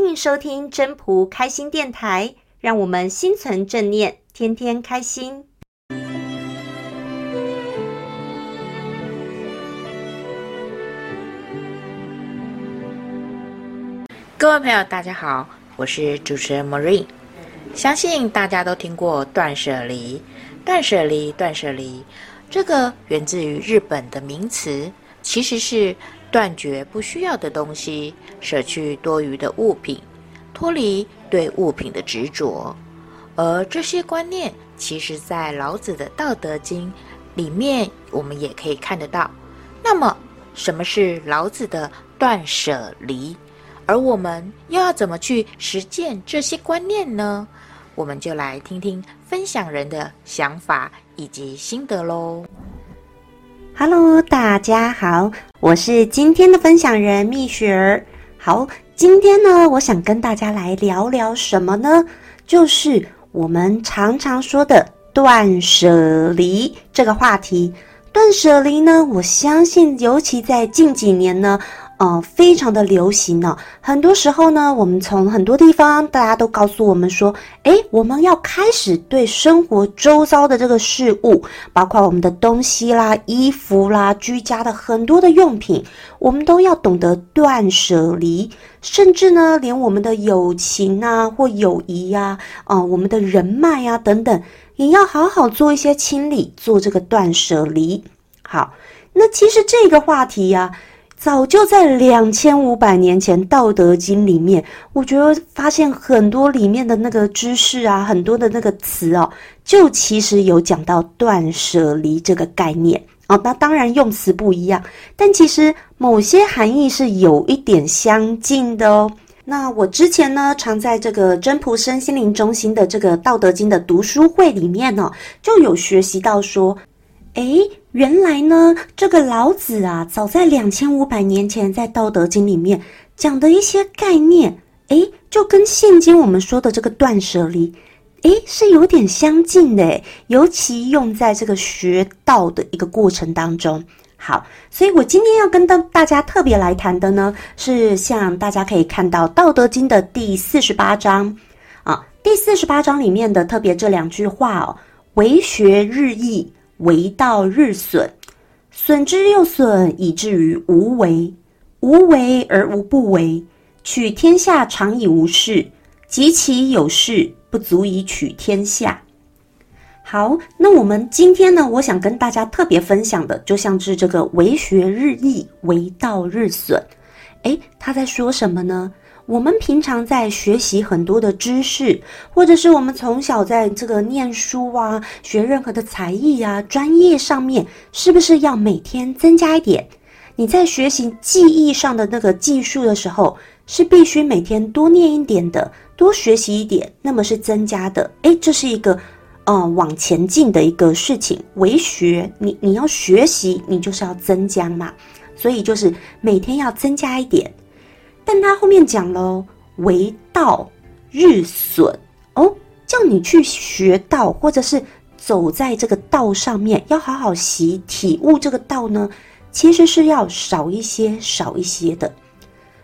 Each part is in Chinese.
欢迎收听真朴开心电台，让我们心存正念，天天开心。各位朋友，大家好，我是主持人 Marine。相信大家都听过断舍离，断舍离，断舍离，这个源自于日本的名词，其实是断绝不需要的东西，舍去多余的物品，脱离对物品的执着。而这些观念，其实在老子的《道德经》里面，我们也可以看得到。那么，什么是老子的断舍离？而我们又要怎么去实践这些观念呢？我们就来听听分享人的想法以及心得喽。Hello，大家好，我是今天的分享人蜜雪儿。好，今天呢，我想跟大家来聊聊什么呢？就是我们常常说的断舍离这个话题。断舍离呢，我相信尤其在近几年呢。呃，非常的流行呢。很多时候呢，我们从很多地方，大家都告诉我们说，诶，我们要开始对生活周遭的这个事物，包括我们的东西啦、衣服啦、居家的很多的用品，我们都要懂得断舍离。甚至呢，连我们的友情啊或友谊呀，啊，我们的人脉呀等等，也要好好做一些清理，做这个断舍离。好，那其实这个话题呀。早就在两千五百年前，《道德经》里面，我觉得发现很多里面的那个知识啊，很多的那个词哦，就其实有讲到断舍离这个概念哦。那当然用词不一样，但其实某些含义是有一点相近的哦。那我之前呢，常在这个真普身心灵中心的这个《道德经》的读书会里面呢，就有学习到说。诶，原来呢，这个老子啊，早在两千五百年前，在《道德经》里面讲的一些概念，诶，就跟现今我们说的这个断舍离，诶，是有点相近的。尤其用在这个学道的一个过程当中。好，所以我今天要跟大大家特别来谈的呢，是像大家可以看到《道德经》的第四十八章啊，第四十八章里面的特别这两句话哦，为学日益。为道日损，损之又损，以至于无为。无为而无不为，取天下常以无事，及其有事，不足以取天下。好，那我们今天呢，我想跟大家特别分享的，就像是这个“为学日益，为道日损”。诶，他在说什么呢？我们平常在学习很多的知识，或者是我们从小在这个念书啊，学任何的才艺啊，专业上面，是不是要每天增加一点？你在学习记忆上的那个技术的时候，是必须每天多念一点的，多学习一点，那么是增加的。诶，这是一个，呃，往前进的一个事情。为学，你你要学习，你就是要增加嘛，所以就是每天要增加一点。但他后面讲了，为道日损哦，叫你去学道，或者是走在这个道上面，要好好习体悟这个道呢，其实是要少一些，少一些的。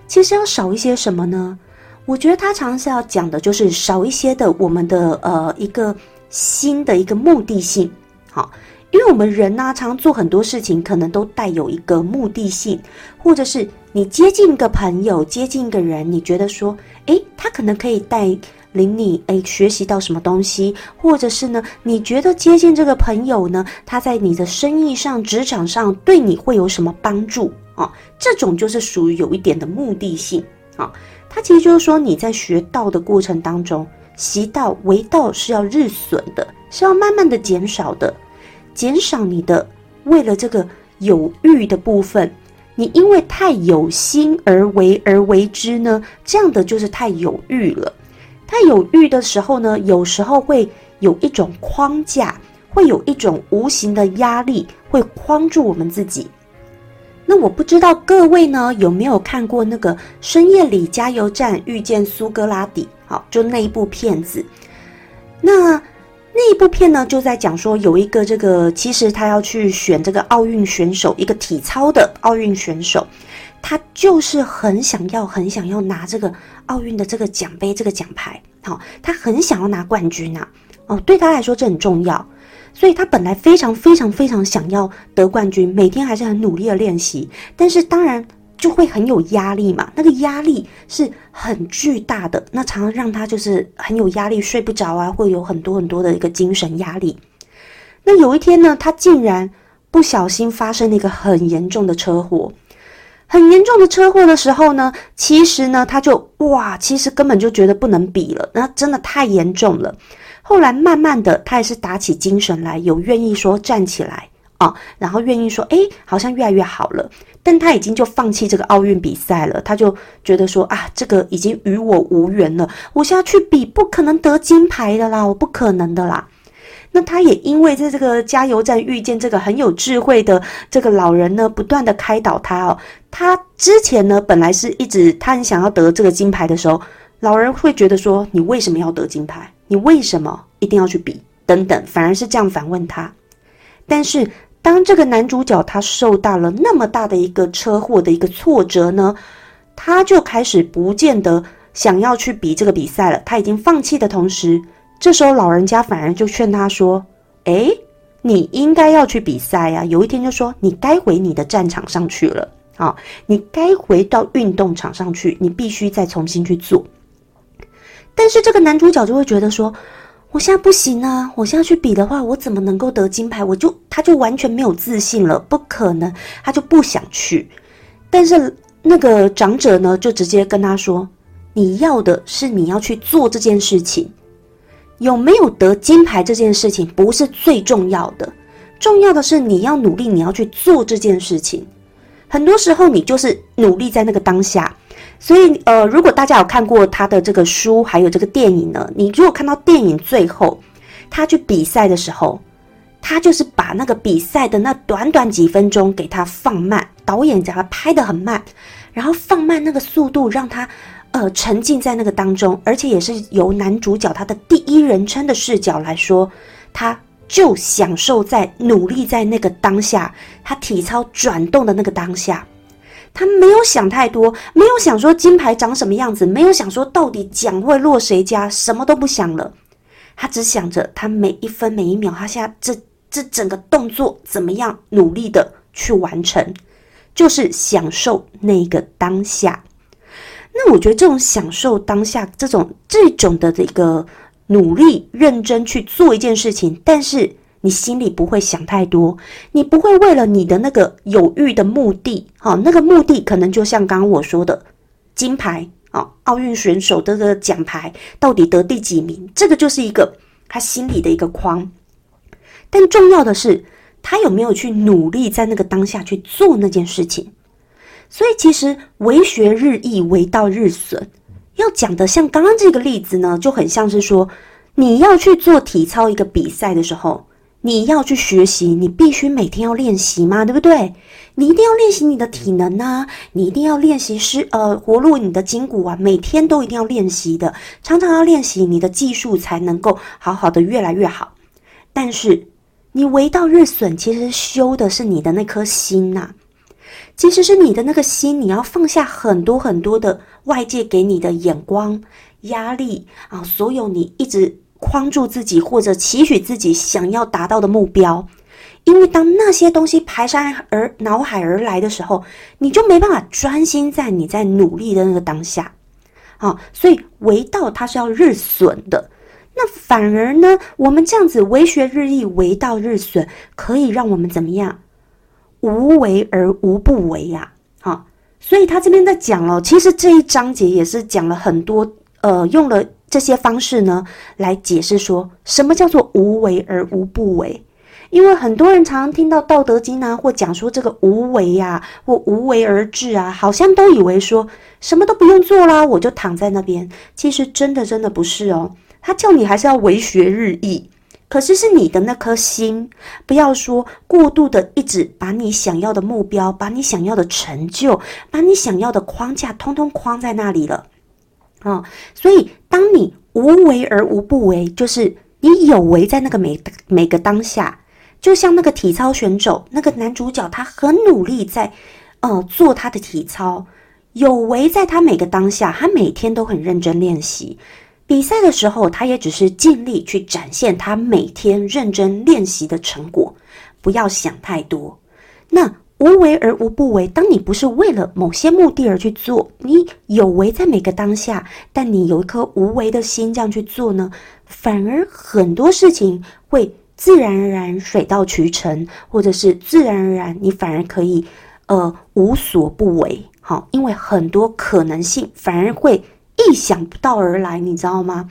其实要少一些什么呢？我觉得他常常是要讲的，就是少一些的我们的呃一个新的一个目的性，好。因为我们人呢、常做很多事情，可能都带有一个目的性，或者是你接近一个朋友，接近一个人，你觉得说，诶，他可能可以带领你，诶，学习到什么东西，或者是呢，你觉得接近这个朋友呢，他在你的生意上、职场上对你会有什么帮助啊？这种就是属于有一点的目的性啊。他其实就是说，你在学道的过程当中，习道为道是要日损的，是要慢慢的减少的。减少你的为了这个有欲的部分，你因为太有心而为而为之呢，这样的就是太有欲了。太有欲的时候呢，有时候会有一种框架，会有一种无形的压力，会框住我们自己。那我不知道各位呢有没有看过那个《深夜里加油站遇见苏格拉底》？好，就那一部片子。那。那一部片呢，就在讲说有一个这个，其实他要去选这个奥运选手，一个体操的奥运选手。他就是很想要、很想要拿这个奥运的这个奖杯、这个奖牌。好，他很想要拿冠军啊！哦，对他来说这很重要，所以他本来非常、非常、非常想要得冠军，每天还是很努力的练习。但是当然就会很有压力嘛，那个压力是很巨大的，那常常让他就是很有压力，睡不着啊，会有很多很多的一个精神压力。那有一天呢，他竟然不小心发生了一个很严重的车祸。很严重的车祸的时候呢，其实呢，他就哇，其实根本就觉得不能比了，那真的太严重了。后来慢慢的，他也是打起精神来，有愿意说站起来然后愿意说，诶，好像越来越好了。但他已经就放弃这个奥运比赛了，他就觉得说啊，这个已经与我无缘了，我现在去比不可能得金牌的啦，我不可能的啦。那他也因为在这个加油站遇见这个很有智慧的这个老人呢，不断的开导他哦。他之前呢，本来是一直他很想要得这个金牌的时候，老人会觉得说：“你为什么要得金牌？你为什么一定要去比？”等等，反而是这样反问他。但是当这个男主角他受到了那么大的一个车祸的一个挫折呢，他就开始不见得想要去比这个比赛了。他已经放弃的同时。这时候，老人家反而就劝他说：“哎，你应该要去比赛呀！有一天就说你该回你的战场上去了，啊，你该回到运动场上去，你必须再重新去做。”但是这个男主角就会觉得说：“我现在不行啊！我现在去比的话，我怎么能够得金牌？我就他就完全没有自信了，不可能，他就不想去。但是那个长者呢，就直接跟他说：‘你要的是你要去做这件事情。’”有没有得金牌这件事情不是最重要的，重要的是你要努力，你要去做这件事情。很多时候你就是努力在那个当下。所以，呃，如果大家有看过他的这个书，还有这个电影呢，你如果看到电影最后他去比赛的时候，他就是把那个比赛的那短短几分钟给他放慢，导演将他拍的很慢，然后放慢那个速度，让他。呃，沉浸在那个当中，而且也是由男主角他的第一人称的视角来说，他就享受在努力在那个当下，他体操转动的那个当下，他没有想太多，没有想说金牌长什么样子，没有想说到底奖会落谁家，什么都不想了，他只想着他每一分每一秒，他现在这这整个动作怎么样努力的去完成，就是享受那个当下。那我觉得这种享受当下，这种这种的这个努力认真去做一件事情，但是你心里不会想太多，你不会为了你的那个有欲的目的，好，那个目的可能就像刚刚我说的金牌啊，奥运选手的这个奖牌到底得第几名，这个就是一个他心里的一个框。但重要的是，他有没有去努力在那个当下去做那件事情。所以其实为学日益，为道日损。要讲的像刚刚这个例子呢，就很像是说，你要去做体操一个比赛的时候，你要去学习，你必须每天要练习嘛，对不对？你一定要练习你的体能啊，你一定要练习是呃活络你的筋骨啊，每天都一定要练习的，常常要练习，你的技术才能够好好的越来越好。但是你为道日损，其实修的是你的那颗心呐、其实是你的那个心，你要放下很多很多的外界给你的眼光、压力啊，所有你一直框住自己或者期许自己想要达到的目标，因为当那些东西排山而脑海而来的时候，你就没办法专心在你在努力的那个当下，啊，所以为道它是要日损的，那反而呢，我们这样子为学日益，为道日损，可以让我们怎么样？无为而无不为呀，好，所以他这边在讲了，其实这一章节也是讲了很多，呃，用了这些方式呢来解释说什么叫做无为而无不为。因为很多人常常听到《道德经》啊，或讲说这个无为呀，或无为而治啊，好像都以为说什么都不用做啦，我就躺在那边。其实真的真的不是哦，他叫你还是要为学日益。可是是你的那颗心，不要说过度的一直把你想要的目标、把你想要的成就、把你想要的框架通通框在那里了，啊、所以当你无为而无不为，就是你有为在那个每每个当下，就像那个体操选手那个男主角，他很努力在呃做他的体操，有为在他每个当下，他每天都很认真练习。比赛的时候，他也只是尽力去展现他每天认真练习的成果，不要想太多。那无为而无不为，当你不是为了某些目的而去做，你有为在每个当下，但你有一颗无为的心这样去做呢，反而很多事情会自然而然水到渠成，或者是自然而然你反而可以呃无所不为。好，因为很多可能性反而会。意想不到而来，你知道吗？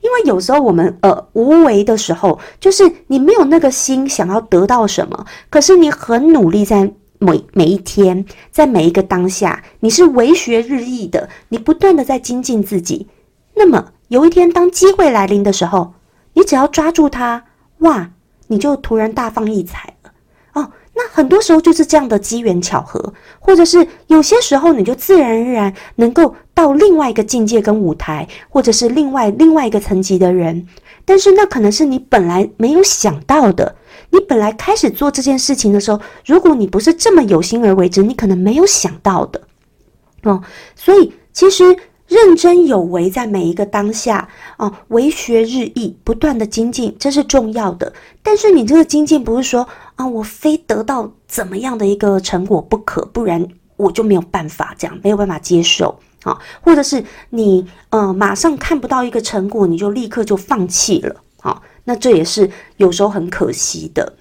因为有时候我们呃无为的时候，就是你没有那个心想要得到什么，可是你很努力在每每一天，在每一个当下，你是为学日益的，你不断的在精进自己。那么有一天当机会来临的时候，你只要抓住它，哇，你就突然大放异彩了哦。那很多时候就是这样的机缘巧合，或者是有些时候你就自然而然能够到另外一个境界跟舞台，或者是另外另外一个层级的人，但是那可能是你本来没有想到的。你本来开始做这件事情的时候，如果你不是这么有心而为之，你可能没有想到的。哦，所以其实。认真有为，在每一个当下啊，为学日益，不断的精进，这是重要的。但是你这个精进不是说啊，我非得到怎么样的一个成果不可，不然我就没有办法这样，没有办法接受啊，或者是你呃马上看不到一个成果，你就立刻就放弃了啊，那这也是有时候很可惜的，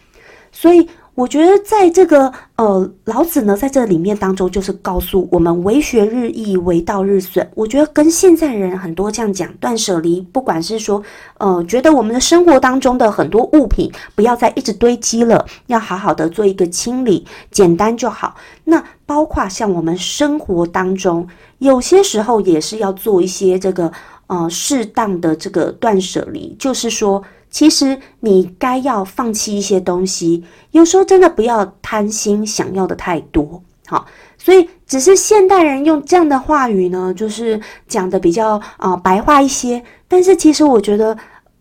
所以。我觉得在这个呃，老子呢，在这里面当中，就是告诉我们“为学日益，为道日损”。我觉得跟现在人很多这样讲断舍离，不管是说呃，觉得我们的生活当中的很多物品不要再一直堆积了，要好好的做一个清理，简单就好。那包括像我们生活当中，有些时候也是要做一些这个呃适当的这个断舍离，就是说。其实你该要放弃一些东西，有时候真的不要贪心，想要的太多。好，所以只是现代人用这样的话语呢，就是讲的比较啊、白话一些。但是其实我觉得，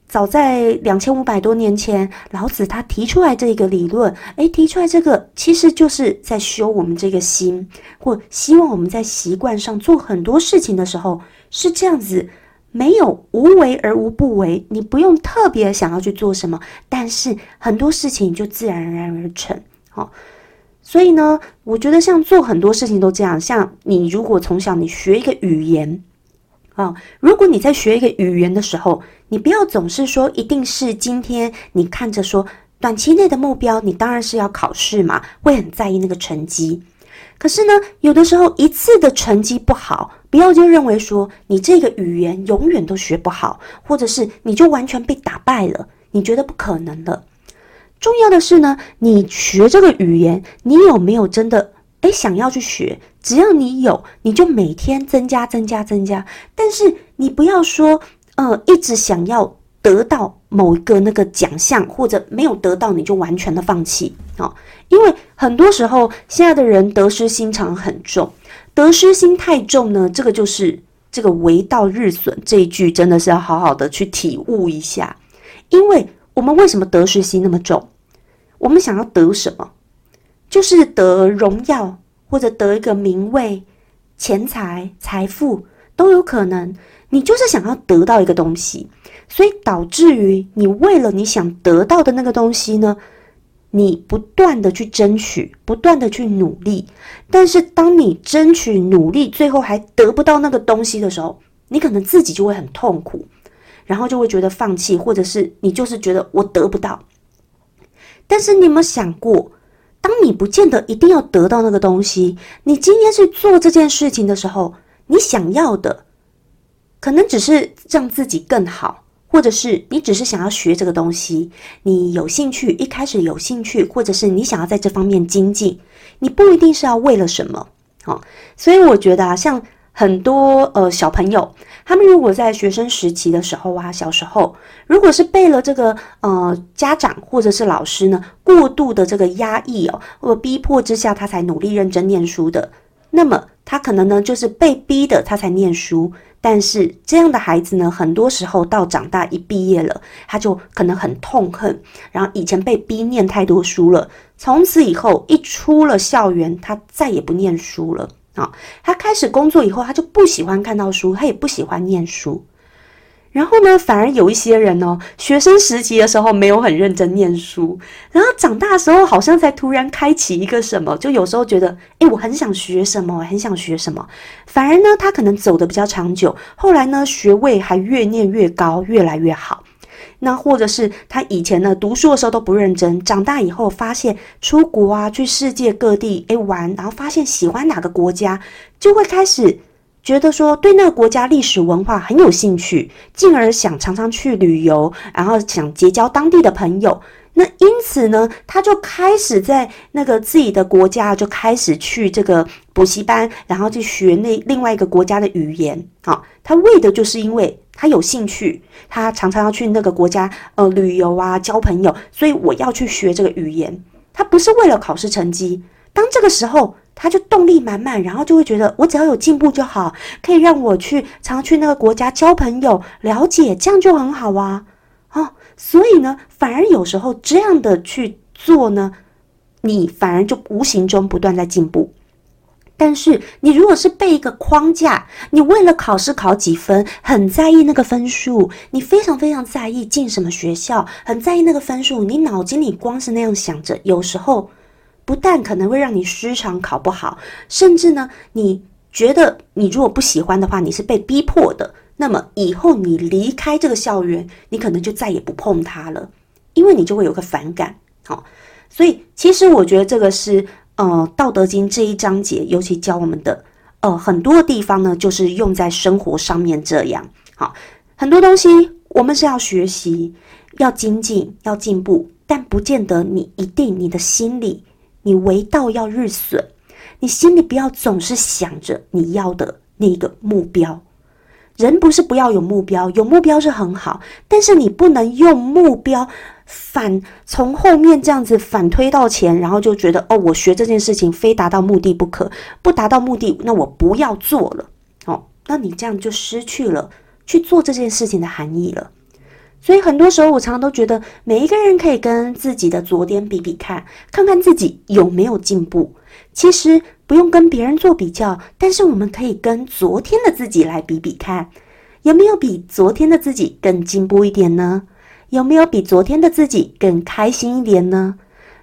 早在两千五百多年前，老子他提出来这个理论，诶，提出来这个其实就是在修我们这个心，或希望我们在习惯上做很多事情的时候是这样子。没有无为而无不为，你不用特别想要去做什么，但是很多事情就自然而然而成。好，所以呢，我觉得像做很多事情都这样。像你如果从小你学一个语言，啊，如果你在学一个语言的时候，你不要总是说一定是今天你看着说短期内的目标，你当然是要考试嘛，会很在意那个成绩。可是呢，有的时候一次的成绩不好，不要就认为说你这个语言永远都学不好，或者是你就完全被打败了，你觉得不可能的。重要的是呢，你学这个语言，你有没有真的诶想要去学？只要你有，你就每天增加、增加、增加。但是你不要说，呃，一直想要。得到某一个那个奖项，或者没有得到，你就完全的放弃啊、哦！因为很多时候，现在的人得失心常很重，得失心太重呢，这个就是这个“为道日损”这一句，真的是要好好的去体悟一下。因为我们为什么得失心那么重？我们想要得什么？就是得荣耀，或者得一个名位、钱财、财富都有可能。你就是想要得到一个东西。所以导致于你为了你想得到的那个东西呢，你不断的去争取，不断的去努力。但是当你争取努力，最后还得不到那个东西的时候，你可能自己就会很痛苦，然后就会觉得放弃，或者是你就是觉得我得不到。但是你有没有想过，当你不见得一定要得到那个东西，你今天去做这件事情的时候，你想要的可能只是让自己更好。或者是你只是想要学这个东西，你有兴趣，一开始有兴趣，或者是你想要在这方面精进，你不一定是要为了什么，哦，所以我觉得啊，像很多呃小朋友，他们如果在学生时期的时候啊，小时候，如果是被了这个呃家长或者是老师呢过度的这个压抑哦，或逼迫之下，他才努力认真念书的，那么他可能呢就是被逼的，他才念书。但是这样的孩子呢，很多时候到长大一毕业了，他就可能很痛恨，然后以前被逼念太多书了，从此以后一出了校园，他再也不念书了啊。他开始工作以后，他就不喜欢看到书，他也不喜欢念书。然后呢，反而有一些人哦，学生时期的时候没有很认真念书，然后长大的时候好像才突然开启一个什么，就有时候觉得，诶，我很想学什么，很想学什么。反而呢，他可能走得比较长久，后来呢，学位还越念越高，越来越好。那或者是他以前呢，读书的时候都不认真，长大以后发现出国啊，去世界各地诶玩，然后发现喜欢哪个国家，就会开始。觉得说对那个国家历史文化很有兴趣，进而想常常去旅游，然后想结交当地的朋友。那因此呢，他就开始在那个自己的国家就开始去这个补习班，然后去学那另外一个国家的语言。好，他为的就是因为他有兴趣，他常常要去那个国家呃旅游啊，交朋友，所以我要去学这个语言。他不是为了考试成绩。当这个时候。他就动力满满，然后就会觉得我只要有进步就好，可以让我去常去那个国家交朋友、了解，这样就很好啊！哦，所以呢，反而有时候这样的去做呢，你反而就无形中不断在进步。但是你如果是被一个框架，你为了考试考几分，很在意那个分数，你非常非常在意进什么学校，很在意那个分数，你脑筋里光是那样想着，有时候。不但可能会让你时常考不好，甚至呢，你觉得你如果不喜欢的话，你是被逼迫的，那么以后你离开这个校园，你可能就再也不碰它了，因为你就会有个反感。好，所以其实我觉得这个是呃《道德经》这一章节，尤其教我们的呃很多的地方呢，就是用在生活上面这样。好，很多东西我们是要学习、要精进、要进步，但不见得你一定你的心里。你为道要日损，你心里不要总是想着你要的那个目标。人不是不要有目标，有目标是很好，但是你不能用目标反从后面这样子反推到前，然后就觉得哦，我学这件事情非达到目的不可，不达到目的，那我不要做了。哦，那你这样就失去了去做这件事情的含义了。所以很多时候，我常常都觉得，每一个人可以跟自己的昨天比比看，看看自己有没有进步。其实不用跟别人做比较，但是我们可以跟昨天的自己来比比看，有没有比昨天的自己更进步一点呢？有没有比昨天的自己更开心一点呢？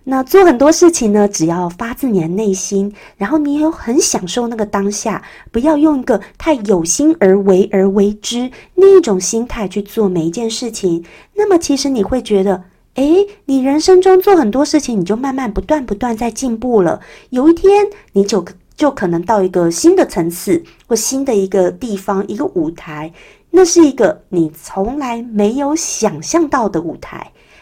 那做很多事情呢，只要发自你的内心，然后你有很享受那个当下，不要用一个太有心而为而为之那一种心态去做每一件事情。那么其实你会觉得，诶，你人生中做很多事情，你就慢慢不断不断在进步了。有一天，你就就可能到一个新的层次或新的一个地方，一个舞台，那是一个你从来没有想象到的舞台。